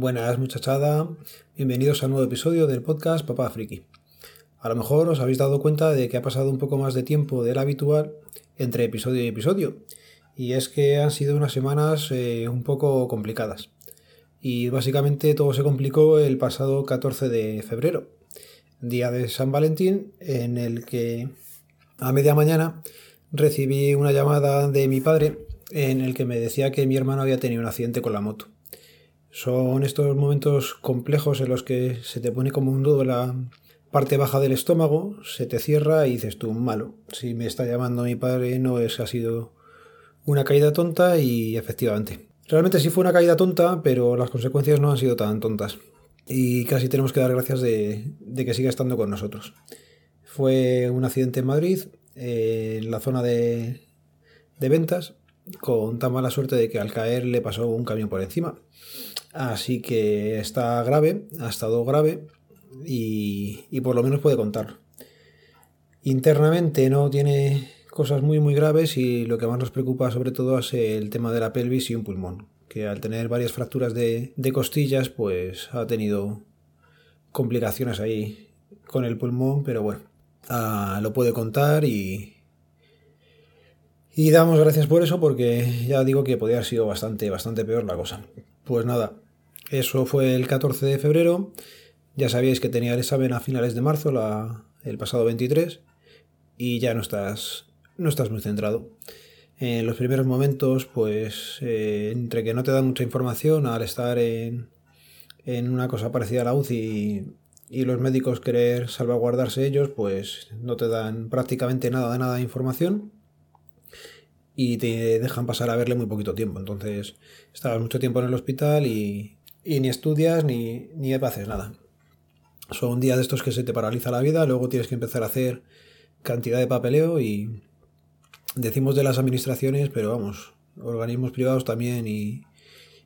Buenas muchachada, bienvenidos a un nuevo episodio del podcast Papá Friki. A lo mejor os habéis dado cuenta de que ha pasado un poco más de tiempo del habitual entre episodio y episodio, y es que han sido unas semanas eh, un poco complicadas. Y básicamente todo se complicó el pasado 14 de febrero, día de San Valentín, en el que a media mañana recibí una llamada de mi padre en el que me decía que mi hermano había tenido un accidente con la moto. Son estos momentos complejos en los que se te pone como un nudo la parte baja del estómago, se te cierra y dices tú, malo. Si me está llamando mi padre no es ha sido una caída tonta y efectivamente. Realmente sí fue una caída tonta, pero las consecuencias no han sido tan tontas. Y casi tenemos que dar gracias de, que siga estando con nosotros. Fue un accidente en Madrid, en la zona de, de ventas, con tan mala suerte de que al caer le pasó un camión por encima. Así que está grave, ha estado grave y, y por lo menos puede contar. Internamente no tiene cosas muy muy graves y lo que más nos preocupa sobre todo es el tema de la pelvis y un pulmón, que al tener varias fracturas de, de costillas pues ha tenido complicaciones ahí con el pulmón, pero bueno, ah, lo puede contar y, y damos gracias por eso porque ya digo que podría haber sido bastante, bastante peor la cosa. Pues nada, eso fue el 14 de febrero. Ya sabíais que tenía el examen a finales de marzo, el pasado 23, y ya no estás, no estás muy centrado. En los primeros momentos, pues eh, entre que no te dan mucha información al estar en, en una cosa parecida a la UCI y, y los médicos querer salvaguardarse ellos, pues no te dan prácticamente nada de nada de información y te dejan pasar a verle muy poquito tiempo. Entonces, estabas mucho tiempo en el hospital y, ni estudias ni, ni haces nada. Son días de estos que se te paraliza la vida, luego tienes que empezar a hacer cantidad de papeleo y decimos de las administraciones, pero vamos, organismos privados también y,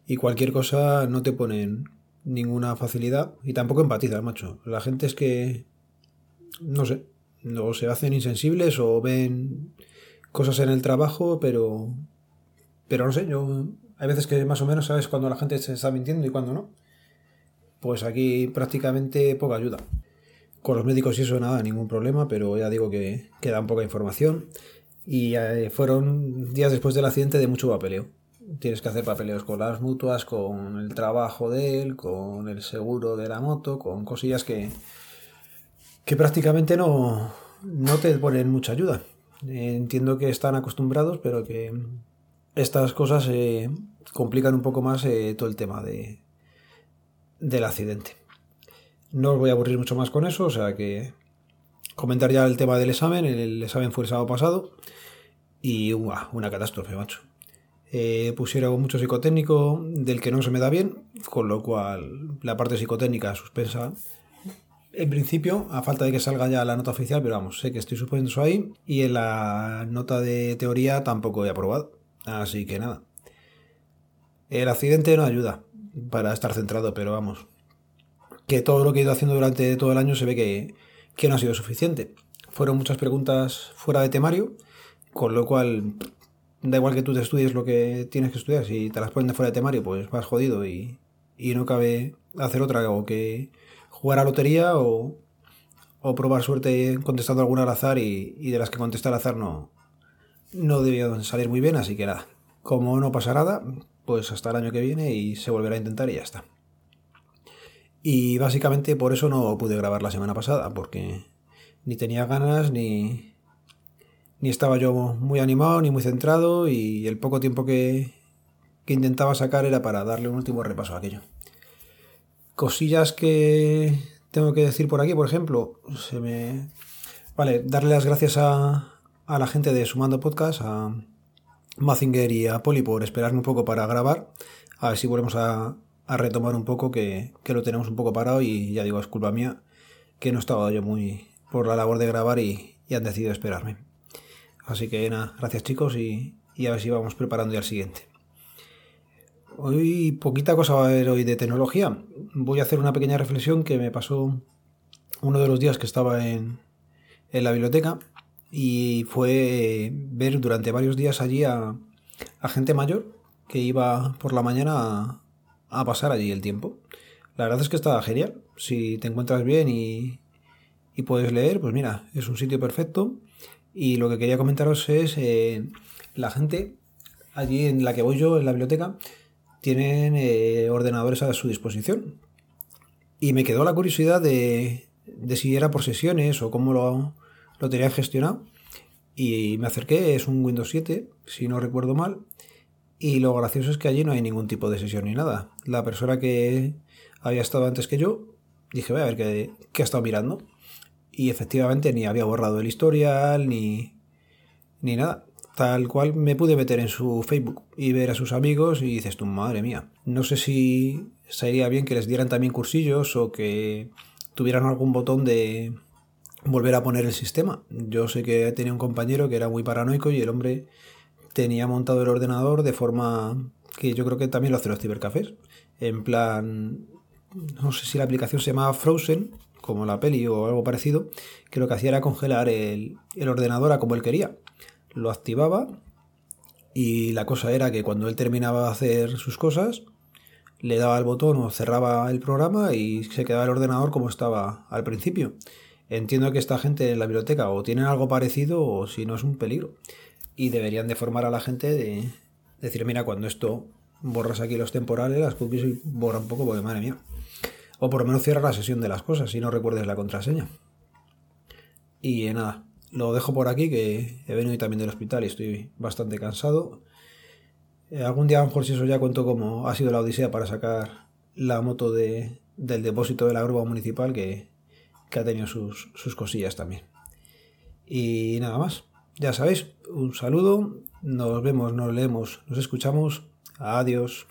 y cualquier cosa no te ponen ninguna facilidad y tampoco empatizas, macho. La gente es que, no sé, no se hacen insensibles o ven cosas en el trabajo, pero, pero no sé, yo hay veces que más o menos sabes cuando la gente se está mintiendo y cuando no. Pues aquí prácticamente poca ayuda. Con los médicos y eso nada, ningún problema, pero ya digo que queda poca información. Y eh, fueron días después del accidente de mucho papeleo. Tienes que hacer papeleos con las mutuas, con el trabajo de él, con el seguro de la moto, con cosillas que, que prácticamente no, no te ponen mucha ayuda. Entiendo que están acostumbrados, pero que estas cosas eh, complican un poco más eh, todo el tema de, del accidente. No os voy a aburrir mucho más con eso, o sea que comentar ya el tema del examen. El examen fue el sábado pasado y una catástrofe, macho. Eh, pusieron mucho psicotécnico del que no se me da bien, con lo cual la parte psicotécnica suspensa en principio, a falta de que salga ya la nota oficial, pero vamos, sé que estoy eso ahí. Y en la nota de teoría tampoco he aprobado. Así que nada. El accidente no ayuda para estar centrado, pero vamos. Que todo lo que he ido haciendo durante todo el año se ve que, que no ha sido suficiente. Fueron muchas preguntas fuera de temario, con lo cual da igual que tú te estudies lo que tienes que estudiar. Si te las ponen de fuera de temario, pues vas jodido y, y no cabe hacer otra que jugar a lotería o, o probar suerte contestando alguna al azar y, de las que contesta al azar no, no debió salir muy bien, así que nada. Como no pasa nada, pues hasta el año que viene y se volverá a intentar y ya está. Y básicamente por eso no pude grabar la semana pasada, porque ni tenía ganas, ni, ni estaba yo muy animado, ni muy centrado, y el poco tiempo que, que intentaba sacar era para darle un último repaso a aquello. Cosillas que tengo que decir por aquí, por ejemplo, se me... Vale, darle las gracias a, a la gente de Sumando Podcast, a Mazinger y a Poli por esperarme un poco para grabar. A ver si volvemos a, a retomar un poco, que, que, lo tenemos un poco parado y ya digo, es culpa mía, que no estaba yo muy por la labor de grabar y, y han decidido esperarme. Así que nada, gracias chicos y, y a ver si vamos preparando ya el siguiente. Hoy poquita cosa va a haber hoy de tecnología. Voy a hacer una pequeña reflexión que me pasó uno de los días que estaba en, en la biblioteca y fue ver durante varios días allí a, gente mayor que iba por la mañana a, a pasar allí el tiempo. La verdad es que está genial. Si te encuentras bien y, y puedes leer, pues mira, es un sitio perfecto. Y lo que quería comentaros es eh, la gente allí en la que voy yo, en la biblioteca, tienen eh, ordenadores a su disposición. Y me quedó la curiosidad de, de si era por sesiones o cómo lo, lo tenían gestionado. Y me acerqué, es un Windows 7, si no recuerdo mal. Y lo gracioso es que allí no hay ningún tipo de sesión ni nada. La persona que había estado antes que yo, dije, voy a ver qué, qué ha estado mirando. Y efectivamente ni había borrado el historial, ni, ni nada. Tal cual me pude meter en su Facebook y ver a sus amigos y dices tú, madre mía. No sé si sería bien que les dieran también cursillos o que tuvieran algún botón de volver a poner el sistema. Yo sé que tenía un compañero que era muy paranoico y el hombre tenía montado el ordenador de forma que yo creo que también lo hacen los cibercafés. En plan, no sé si la aplicación se llamaba Frozen, como la peli o algo parecido, que lo que hacía era congelar el, el ordenador a como él quería. Lo activaba y la cosa era que cuando él terminaba de hacer sus cosas, le daba el botón o cerraba el programa y se quedaba el ordenador como estaba al principio. Entiendo que esta gente en la biblioteca o tienen algo parecido o si no es un peligro. Y deberían de formar a la gente de decir, mira, cuando esto borras aquí los temporales, las cookies borra un poco porque madre mía. O por lo menos cierra la sesión de las cosas si no recuerdes la contraseña. Y nada, lo dejo por aquí que he venido también del hospital y estoy bastante cansado. Eh, algún día a lo mejor si eso ya cuento cómo ha sido la odisea para sacar la moto de, del depósito de la grúa municipal que, que ha tenido sus, sus cosillas también. Y nada más. Ya sabéis, un saludo, nos vemos, nos leemos, nos escuchamos. Adiós.